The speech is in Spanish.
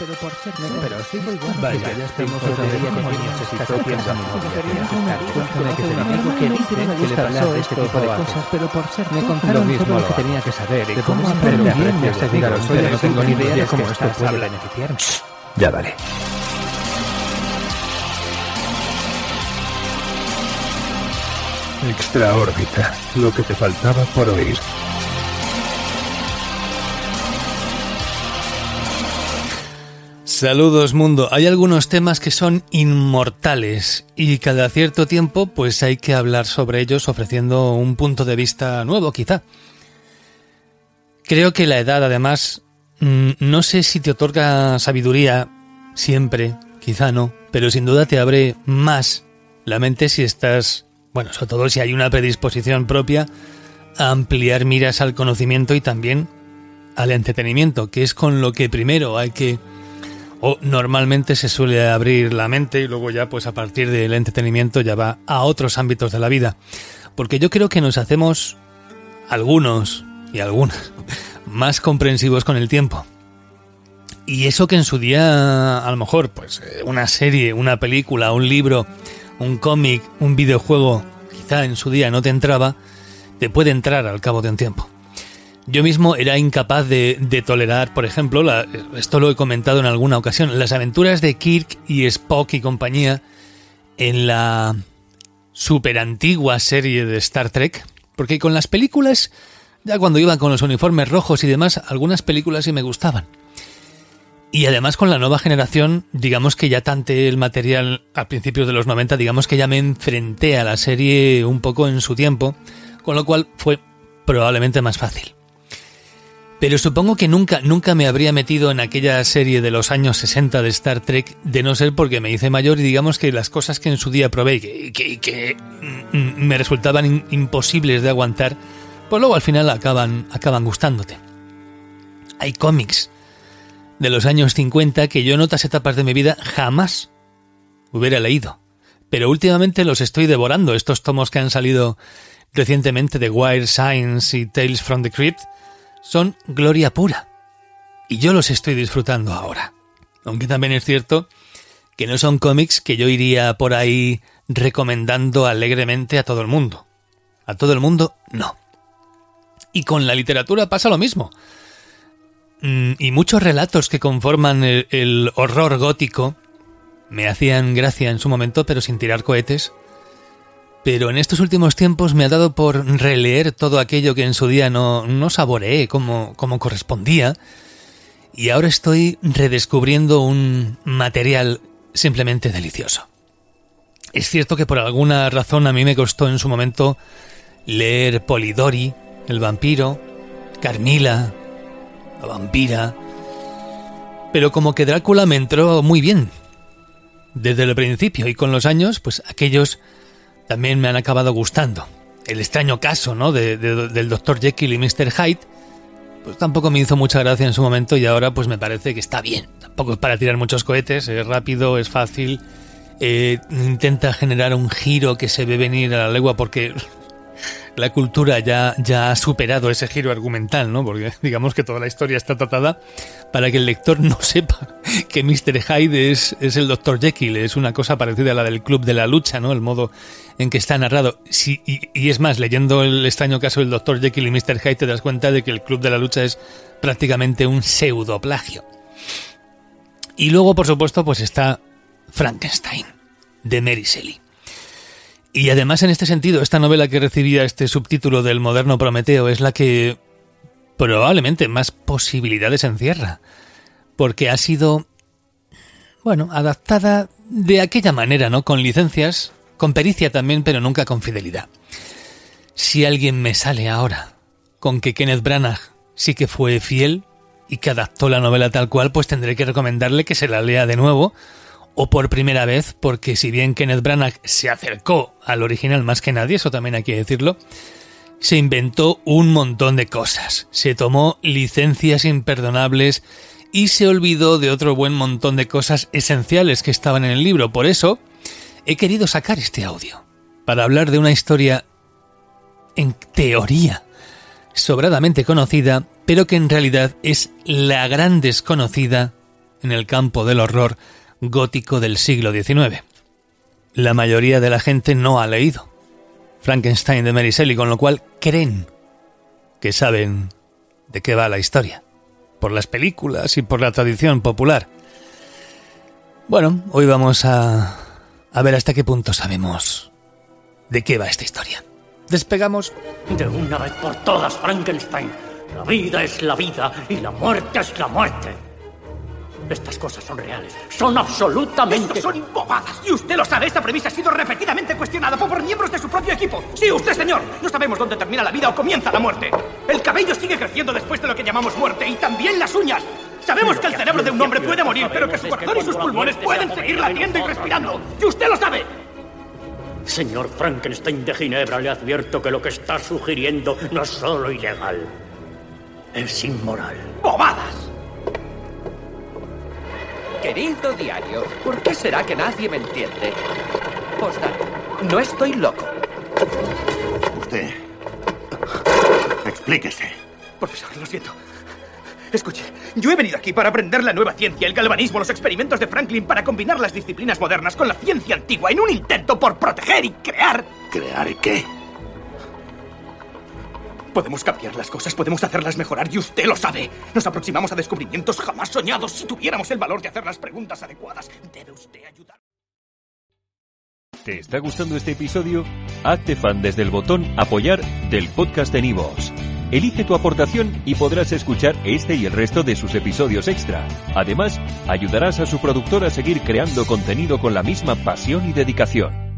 pero por ser pero sigo igual. Vaya, ya estamos otra vez como niños está copiando Cuéntame que amigo que dice que le pasó este tipo de cosas, pero por ser me contaron todo lo que tenía que saber y cómo aprende a apreciar aseguraros, pero no tengo ni idea de cómo esto puede beneficiarme. Ya vale. Extraórbita, lo que te faltaba por oír. Saludos mundo. Hay algunos temas que son inmortales y cada cierto tiempo pues hay que hablar sobre ellos ofreciendo un punto de vista nuevo quizá. Creo que la edad además mm, no sé si te otorga sabiduría siempre, quizá no, pero sin duda te abre más la mente si estás, bueno, sobre todo si hay una predisposición propia a ampliar miras al conocimiento y también al entretenimiento, que es con lo que primero hay que o normalmente se suele abrir la mente y luego ya pues a partir del entretenimiento ya va a otros ámbitos de la vida. Porque yo creo que nos hacemos algunos y algunas más comprensivos con el tiempo. Y eso que en su día a lo mejor pues eh, una serie, una película, un libro, un cómic, un videojuego, quizá en su día no te entraba, te puede entrar al cabo de un tiempo. Yo mismo era incapaz de, tolerar, por ejemplo, esto lo he comentado en alguna ocasión, las aventuras de Kirk y Spock y compañía en la super antigua serie de Star Trek, porque con las películas, ya cuando iban con los uniformes rojos y demás, algunas películas sí me gustaban. Y además con la nueva generación, digamos que ya tanté el material a principios de los 90, digamos que ya me enfrenté a la serie un poco en su tiempo, con lo cual fue probablemente más fácil. Pero supongo que nunca, nunca me habría metido en aquella serie de los años 60 de Star Trek, de no ser porque me hice mayor y digamos que las cosas que en su día probé y que, que, mm, me resultaban imposibles de aguantar, pues luego al final acaban, acaban gustándote. Hay cómics de los años 50 que yo en otras etapas de mi vida jamás hubiera leído. Pero últimamente los estoy devorando, estos tomos que han salido recientemente de Wire Science y Tales from the Crypt son gloria pura. Y yo los estoy disfrutando ahora. Aunque también es cierto que no son cómics que yo iría por ahí recomendando alegremente a todo el mundo. A todo el mundo, no. Y con la literatura pasa lo mismo. Mm, y muchos relatos que conforman el, el horror gótico me hacían gracia en su momento, pero sin tirar cohetes, pero en estos últimos tiempos me ha dado por releer todo aquello que en su día no, no saboreé como, como correspondía, y ahora estoy redescubriendo un material simplemente delicioso. Es cierto que por alguna razón a mí me costó en su momento leer Polidori, el vampiro, Carmila, la vampira, pero como que Drácula me entró muy bien desde el principio y con los años, pues aquellos también me han acabado gustando. El extraño caso, ¿no? De, del Dr. Jekyll y Mr. Hyde, pues tampoco me hizo mucha gracia en su momento y ahora pues me parece que está bien. Tampoco es para tirar muchos cohetes, es rápido, es fácil, eh, intenta generar un giro que se ve venir a la legua porque la cultura ya, ya ha superado ese giro argumental, ¿no? Porque digamos que toda la historia está tratada para que el lector no sepa que Mr. Hyde es, es el Dr. Jekyll, es una cosa parecida a la del Club de la Lucha, ¿no? El modo en que está narrado. Y, es más, leyendo el extraño caso del Dr. Jekyll y Mr. Hyde te das cuenta de que el Club de la Lucha es prácticamente un pseudoplagio. Y luego, por supuesto, pues está Frankenstein, de Mary Shelley. Y además en este sentido, esta novela que recibía este subtítulo del moderno Prometeo es la que probablemente más posibilidades encierra, porque ha sido, bueno, adaptada de aquella manera, ¿no? Con licencias, con pericia también, pero nunca con fidelidad. Si alguien me sale ahora con que Kenneth Branagh sí que fue fiel y que adaptó la novela tal cual, pues tendré que recomendarle que se la lea de nuevo o por primera vez, porque si bien Kenneth Branagh se acercó al original más que nadie, eso también hay que decirlo, se inventó un montón de cosas, se tomó licencias imperdonables y se olvidó de otro buen montón de cosas esenciales que estaban en el libro. Por eso he querido sacar este audio, para hablar de una historia en teoría sobradamente conocida, pero que en realidad es la gran desconocida en el campo del horror gótico del siglo XIX. La mayoría de la gente no ha leído Frankenstein de Mary Shelley, con lo cual creen que saben de qué va la historia, por las películas y por la tradición popular. Bueno, hoy vamos a, a ver hasta qué punto sabemos de qué va esta historia. Despegamos. De una vez por todas, Frankenstein. La vida es la vida y la muerte es la muerte. Estas cosas son reales. Son absolutamente. Estos son bobadas. Y usted lo sabe. Esta premisa ha sido repetidamente cuestionada por miembros de su propio equipo. Sí, usted, señor. No sabemos dónde termina la vida o comienza la muerte. El cabello sigue creciendo después de lo que llamamos muerte y también las uñas. Sabemos que el cerebro de un hombre puede morir, pero que su corazón y sus pulmones pueden seguir latiendo y respirando. Y usted lo sabe. Señor Frankenstein de Ginebra, le advierto que lo que está sugiriendo no es solo ilegal, es inmoral. ¡Bobadas! Querido diario, ¿por qué será que nadie me entiende? Postdata, no estoy loco. Usted. Explíquese. Profesor, lo siento. Escuche, yo he venido aquí para aprender la nueva ciencia, el galvanismo, los experimentos de Franklin, para combinar las disciplinas modernas con la ciencia antigua en un intento por proteger y crear. ¿Crear qué? Podemos cambiar las cosas, podemos hacerlas mejorar y usted lo sabe. Nos aproximamos a descubrimientos jamás soñados si tuviéramos el valor de hacer las preguntas adecuadas. Debe usted ayudar. ¿Te está gustando este episodio? Hazte fan desde el botón Apoyar del podcast de Nivos. Elige tu aportación y podrás escuchar este y el resto de sus episodios extra. Además, ayudarás a su productor a seguir creando contenido con la misma pasión y dedicación.